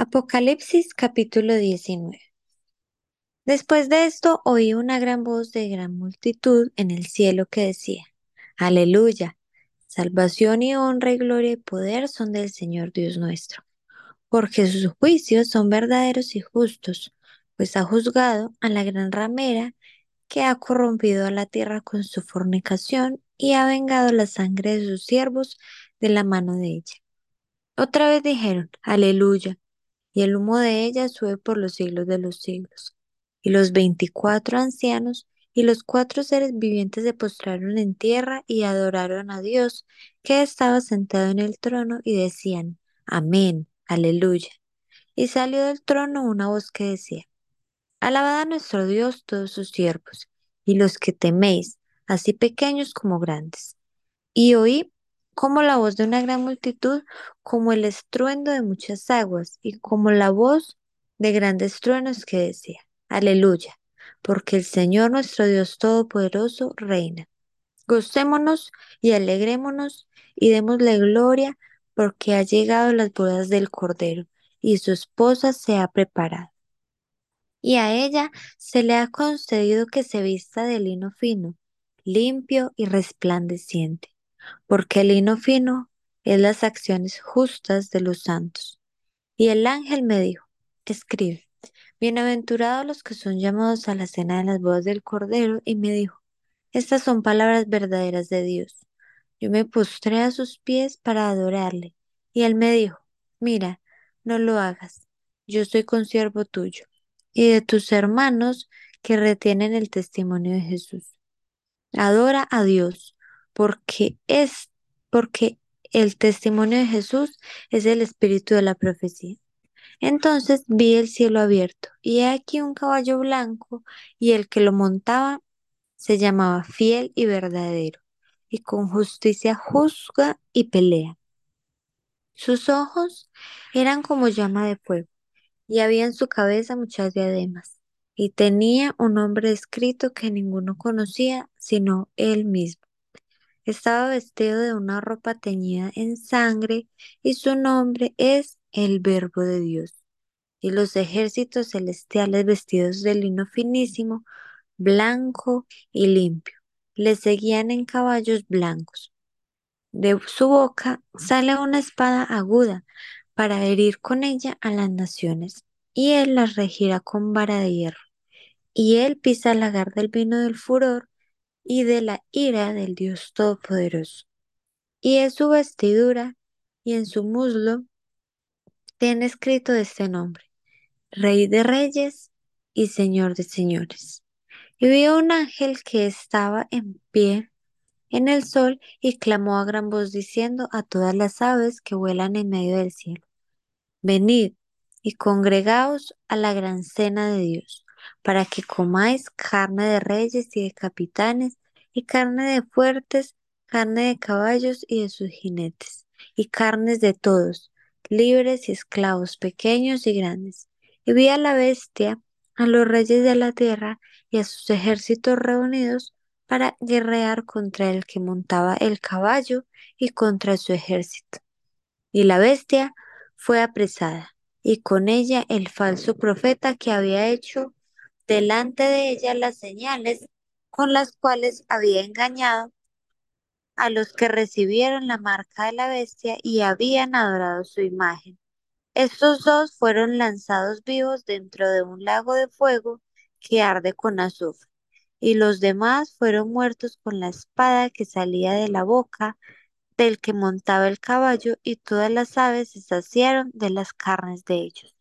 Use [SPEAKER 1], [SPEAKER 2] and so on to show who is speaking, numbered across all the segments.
[SPEAKER 1] Apocalipsis capítulo 19 Después de esto oí una gran voz de gran multitud en el cielo que decía, Aleluya, salvación y honra y gloria y poder son del Señor Dios nuestro, porque sus juicios son verdaderos y justos, pues ha juzgado a la gran ramera que ha corrompido a la tierra con su fornicación y ha vengado la sangre de sus siervos de la mano de ella. Otra vez dijeron, Aleluya, y el humo de ella sube por los siglos de los siglos. Y los veinticuatro ancianos y los cuatro seres vivientes se postraron en tierra y adoraron a Dios, que estaba sentado en el trono, y decían, Amén, Aleluya. Y salió del trono una voz que decía, Alabad a nuestro Dios todos sus siervos, y los que teméis, así pequeños como grandes. Y oí como la voz de una gran multitud, como el estruendo de muchas aguas, y como la voz de grandes truenos que decía, Aleluya, porque el Señor nuestro Dios Todopoderoso reina. Gocémonos y alegrémonos y démosle gloria, porque ha llegado las bodas del Cordero, y su esposa se ha preparado y a ella se le ha concedido que se vista de lino fino, limpio y resplandeciente, porque el lino fino es las acciones justas de los santos. Y el ángel me dijo, escribe, bienaventurados los que son llamados a la cena de las bodas del Cordero, y me dijo, estas son palabras verdaderas de Dios. Yo me postré a sus pies para adorarle, y él me dijo, mira, no lo hagas, yo soy consiervo tuyo y de tus hermanos que retienen el testimonio de Jesús. Adora a Dios, porque es porque el testimonio de Jesús es el espíritu de la profecía. Entonces vi el cielo abierto, y he aquí un caballo blanco, y el que lo montaba se llamaba fiel y verdadero, y con justicia juzga y pelea. Sus ojos eran como llama de fuego, y había en su cabeza muchas diademas, y tenía un nombre escrito que ninguno conocía sino él mismo. Estaba vestido de una ropa teñida en sangre, y su nombre es el Verbo de Dios. Y los ejércitos celestiales vestidos de lino finísimo, blanco y limpio, le seguían en caballos blancos. De su boca sale una espada aguda para herir con ella a las naciones, y él las regirá con vara de hierro. Y él pisa el lagar del vino del furor y de la ira del Dios Todopoderoso. Y es su vestidura, y en su muslo tiene escrito este nombre, Rey de Reyes y Señor de Señores. Y vio un ángel que estaba en pie en el sol y clamó a gran voz diciendo a todas las aves que vuelan en medio del cielo, Venid y congregaos a la gran cena de Dios, para que comáis carne de reyes y de capitanes, y carne de fuertes, carne de caballos y de sus jinetes, y carnes de todos, libres y esclavos, pequeños y grandes. Y vi a la bestia, a los reyes de la tierra y a sus ejércitos reunidos para guerrear contra el que montaba el caballo y contra su ejército. Y la bestia fue apresada, y con ella el falso profeta que había hecho delante de ella las señales con las cuales había engañado a los que recibieron la marca de la bestia y habían adorado su imagen. Estos dos fueron lanzados vivos dentro de un lago de fuego que arde con azufre, y los demás fueron muertos con la espada que salía de la boca del que montaba el caballo, y todas las aves se saciaron de las carnes de ellos.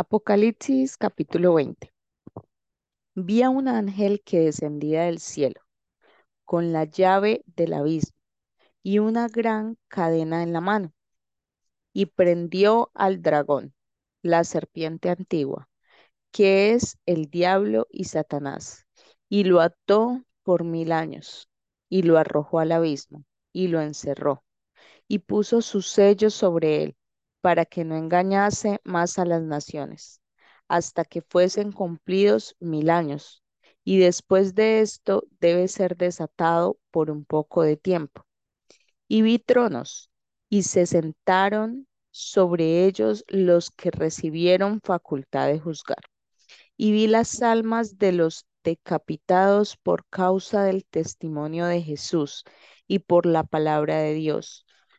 [SPEAKER 2] Apocalipsis capítulo 20. Vi a un ángel que descendía del cielo, con la llave del abismo y una gran cadena en la mano, y prendió al dragón, la serpiente antigua, que es el diablo y Satanás, y lo ató por mil años y lo arrojó al abismo y lo encerró y puso su sello sobre él para que no engañase más a las naciones, hasta que fuesen cumplidos mil años. Y después de esto debe ser desatado por un poco de tiempo. Y vi tronos, y se sentaron sobre ellos los que recibieron facultad de juzgar. Y vi las almas de los decapitados por causa del testimonio de Jesús y por la palabra de Dios,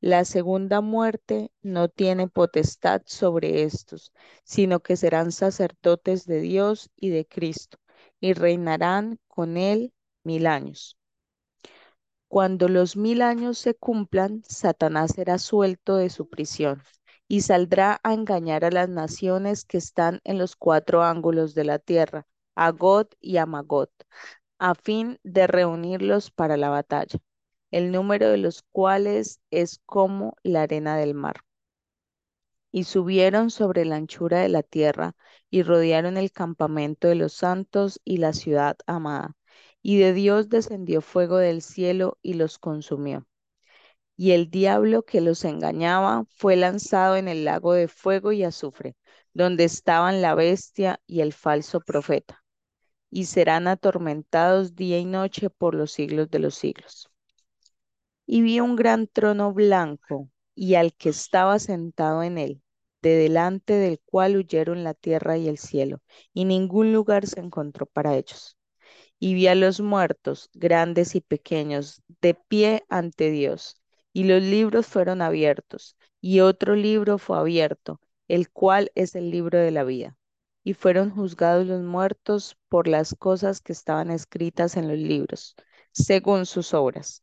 [SPEAKER 2] La segunda muerte no tiene potestad sobre estos, sino que serán sacerdotes de Dios y de Cristo, y reinarán con él mil años. Cuando los mil años se cumplan, Satanás será suelto de su prisión y saldrá a engañar a las naciones que están en los cuatro ángulos de la tierra, a God y a Magot, a fin de reunirlos para la batalla, el número de los cuales es como la arena del mar. Y subieron sobre la anchura de la tierra y rodearon el campamento de los santos y la ciudad amada y de Dios descendió fuego del cielo y los consumió. Y el diablo que los engañaba fue lanzado en el lago de fuego y azufre, donde estaban la bestia y el falso profeta, y serán atormentados día y noche por los siglos de los siglos. Y vi un gran trono blanco y al que estaba sentado en él, de delante del cual huyeron la tierra y el cielo, y ningún lugar se encontró para ellos y vi a los muertos, grandes y pequeños, de pie ante Dios. Y los libros fueron abiertos, y otro libro fue abierto, el cual es el libro de la vida. Y fueron juzgados los muertos por las cosas que estaban escritas en los libros, según sus obras.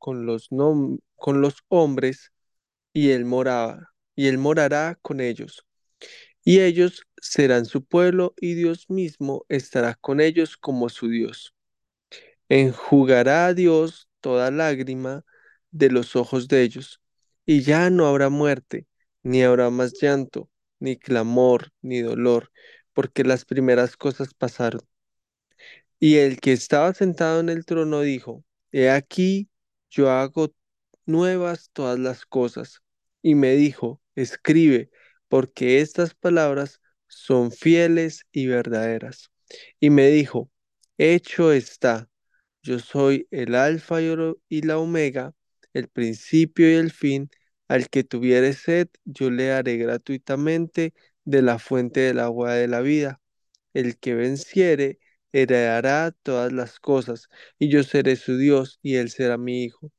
[SPEAKER 3] con los, con los hombres, y él moraba, y él morará con ellos y ellos serán su pueblo y Dios mismo estará con ellos como su Dios. Enjugará a Dios toda lágrima de los ojos de ellos, y ya no habrá muerte, ni habrá más llanto, ni clamor, ni dolor, porque las primeras cosas pasaron. Y el que estaba sentado en el trono dijo, He aquí, yo hago nuevas todas las cosas. Y me dijo, Escribe porque estas palabras son fieles y verdaderas. Y me dijo, hecho está, yo soy el alfa y la omega, el principio y el fin, al que tuviere sed, yo le haré gratuitamente de la fuente del agua de la vida. El que venciere, heredará todas las cosas, y yo seré su Dios, y él será mi hijo.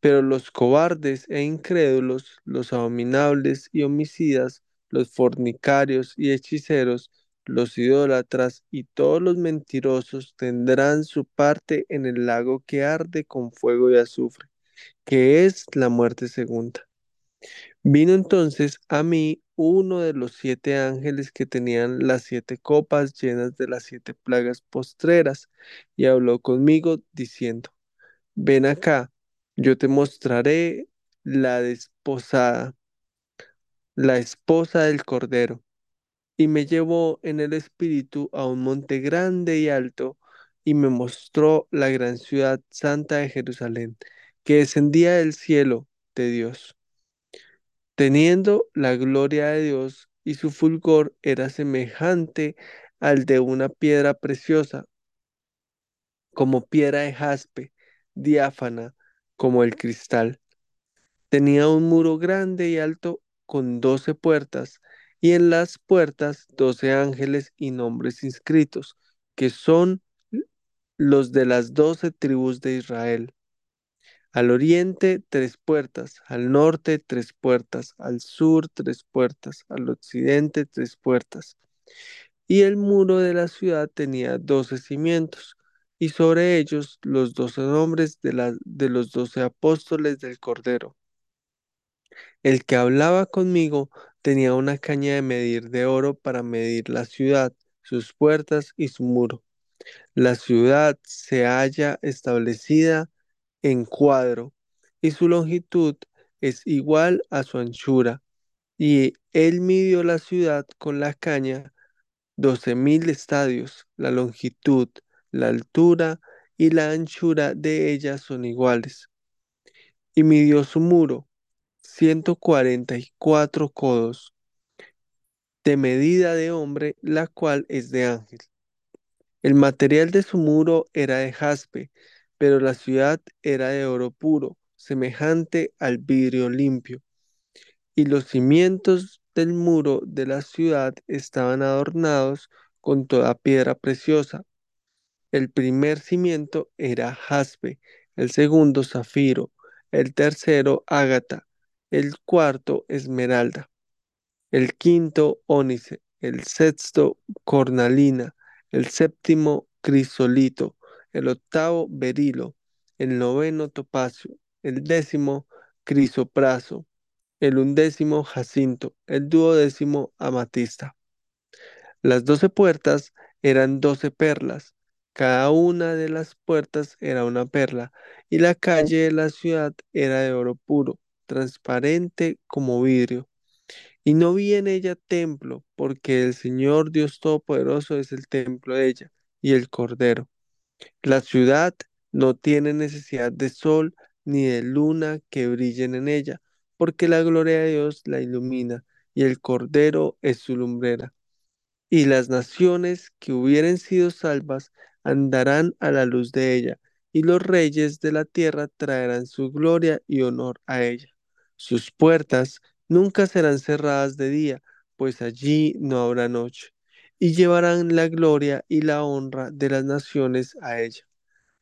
[SPEAKER 3] Pero los cobardes e incrédulos, los abominables y homicidas, los fornicarios y hechiceros, los idólatras y todos los mentirosos tendrán su parte en el lago que arde con fuego y azufre, que es la muerte segunda. Vino entonces a mí uno de los siete ángeles que tenían las siete copas llenas de las siete plagas postreras, y habló conmigo diciendo, ven acá yo te mostraré la desposada, la esposa del Cordero. Y me llevó en el espíritu a un monte grande y alto, y me mostró la gran ciudad santa de Jerusalén, que descendía del cielo de Dios, teniendo la gloria de Dios y su fulgor era semejante al de una piedra preciosa, como piedra de jaspe, diáfana como el cristal. Tenía un muro grande y alto con doce puertas, y en las puertas doce ángeles y nombres inscritos, que son los de las doce tribus de Israel. Al oriente tres puertas, al norte tres puertas, al sur tres puertas, al occidente tres puertas. Y el muro de la ciudad tenía doce cimientos, y sobre ellos los doce nombres de, de los doce apóstoles del Cordero. El que hablaba conmigo tenía una caña de medir de oro para medir la ciudad, sus puertas y su muro. La ciudad se halla establecida en cuadro y su longitud es igual a su anchura. Y él midió la ciudad con la caña doce mil estadios. La longitud, la altura y la anchura de ella son iguales. Y midió su muro, ciento cuarenta y cuatro codos, de medida de hombre, la cual es de ángel. El material de su muro era de jaspe, pero la ciudad era de oro puro, semejante al vidrio limpio. Y los cimientos del muro de la ciudad estaban adornados con toda piedra preciosa. El primer cimiento era jaspe, el segundo zafiro, el tercero ágata, el cuarto esmeralda, el quinto ónice, el sexto cornalina, el séptimo crisolito, el octavo berilo, el noveno topacio, el décimo crisopraso, el undécimo jacinto, el duodécimo amatista. Las doce puertas eran doce perlas, cada una de las puertas era una perla, y la calle de la ciudad era de oro puro, transparente como vidrio. Y no vi en ella templo, porque el Señor Dios Todopoderoso es el templo de ella, y el Cordero. La ciudad no tiene necesidad de sol ni de luna que brillen en ella, porque la gloria de Dios la ilumina, y el Cordero es su lumbrera. Y las naciones que hubieren sido salvas andarán a la luz de ella, y los reyes de la tierra traerán su gloria y honor a ella. Sus puertas nunca serán cerradas de día, pues allí no habrá noche, y llevarán la gloria y la honra de las naciones a ella.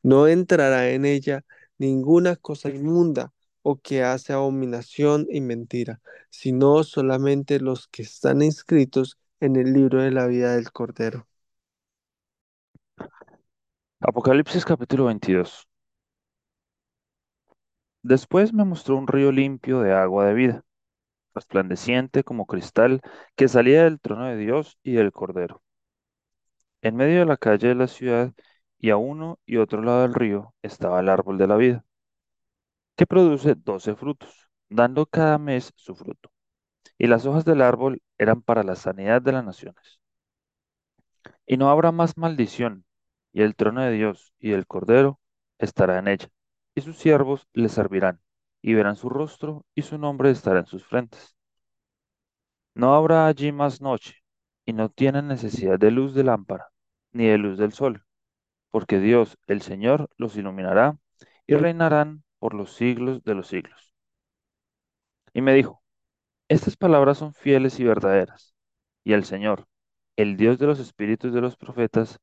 [SPEAKER 3] No entrará en ella ninguna cosa inmunda o que hace abominación y mentira, sino solamente los que están inscritos en el libro de la vida del Cordero.
[SPEAKER 4] Apocalipsis capítulo 22. Después me mostró un río limpio de agua de vida, resplandeciente como cristal, que salía del trono de Dios y del Cordero. En medio de la calle de la ciudad y a uno y otro lado del río estaba el árbol de la vida, que produce doce frutos, dando cada mes su fruto. Y las hojas del árbol eran para la sanidad de las naciones. Y no habrá más maldición, y el trono de Dios y del Cordero estará en ella, y sus siervos le servirán, y verán su rostro, y su nombre estará en sus frentes. No habrá allí más noche, y no tienen necesidad de luz de lámpara, ni de luz del sol, porque Dios, el Señor, los iluminará, y reinarán por los siglos de los siglos. Y me dijo, estas palabras son fieles y verdaderas, y el Señor, el Dios de los espíritus de los profetas,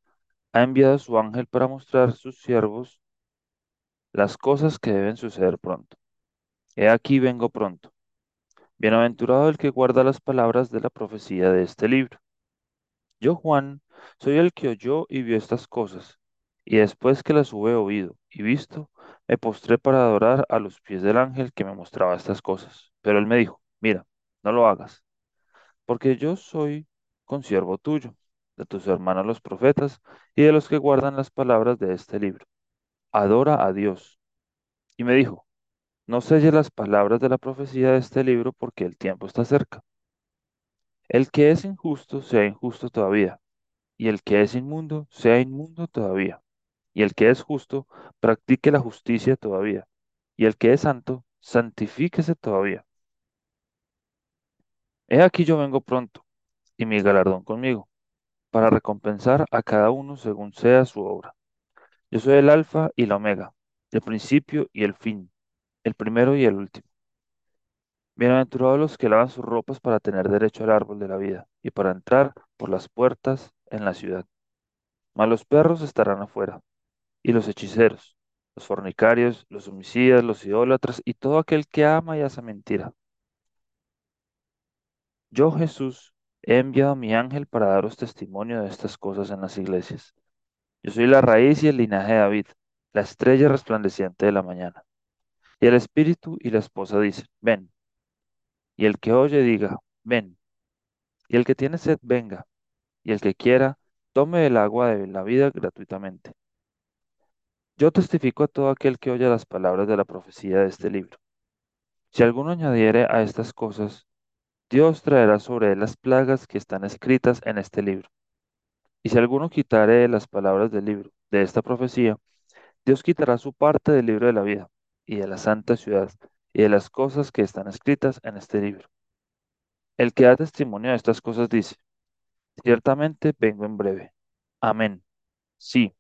[SPEAKER 4] ha enviado a su ángel para mostrar a sus siervos las cosas que deben suceder pronto. He aquí vengo pronto. Bienaventurado el que guarda las palabras de la profecía de este libro. Yo, Juan, soy el que oyó y vio estas cosas, y después que las hube oído y visto, me postré para adorar a los pies del ángel que me mostraba estas cosas. Pero él me dijo, mira, no lo hagas, porque yo soy consiervo tuyo, de tus hermanos los profetas, y de los que guardan las palabras de este libro. Adora a Dios. Y me dijo, no selles las palabras de la profecía de este libro porque el tiempo está cerca. El que es injusto sea injusto todavía, y el que es inmundo sea inmundo todavía, y el que es justo practique la justicia todavía, y el que es santo santifíquese todavía. He aquí yo vengo pronto, y mi galardón conmigo, para recompensar a cada uno según sea su obra. Yo soy el Alfa y la Omega, el principio y el fin, el primero y el último. Bienaventurados los que lavan sus ropas para tener derecho al árbol de la vida y para entrar por las puertas en la ciudad. Mas los perros estarán afuera, y los hechiceros, los fornicarios, los homicidas, los idólatras y todo aquel que ama y hace mentira. Yo, Jesús, he enviado a mi ángel para daros testimonio de estas cosas en las iglesias. Yo soy la raíz y el linaje de David, la estrella resplandeciente de la mañana. Y el espíritu y la esposa dicen, ven. Y el que oye diga, ven. Y el que tiene sed, venga. Y el que quiera, tome el agua de la vida gratuitamente. Yo testifico a todo aquel que oye las palabras de la profecía de este libro. Si alguno añadiere a estas cosas, Dios traerá sobre él las plagas que están escritas en este libro. Y si alguno quitare las palabras del libro de esta profecía, Dios quitará su parte del libro de la vida y de la santa ciudad y de las cosas que están escritas en este libro. El que da testimonio de estas cosas dice, ciertamente vengo en breve. Amén. Sí,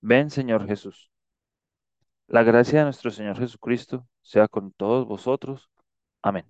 [SPEAKER 4] ven Señor Jesús. La gracia de nuestro Señor Jesucristo sea con todos vosotros. Amén.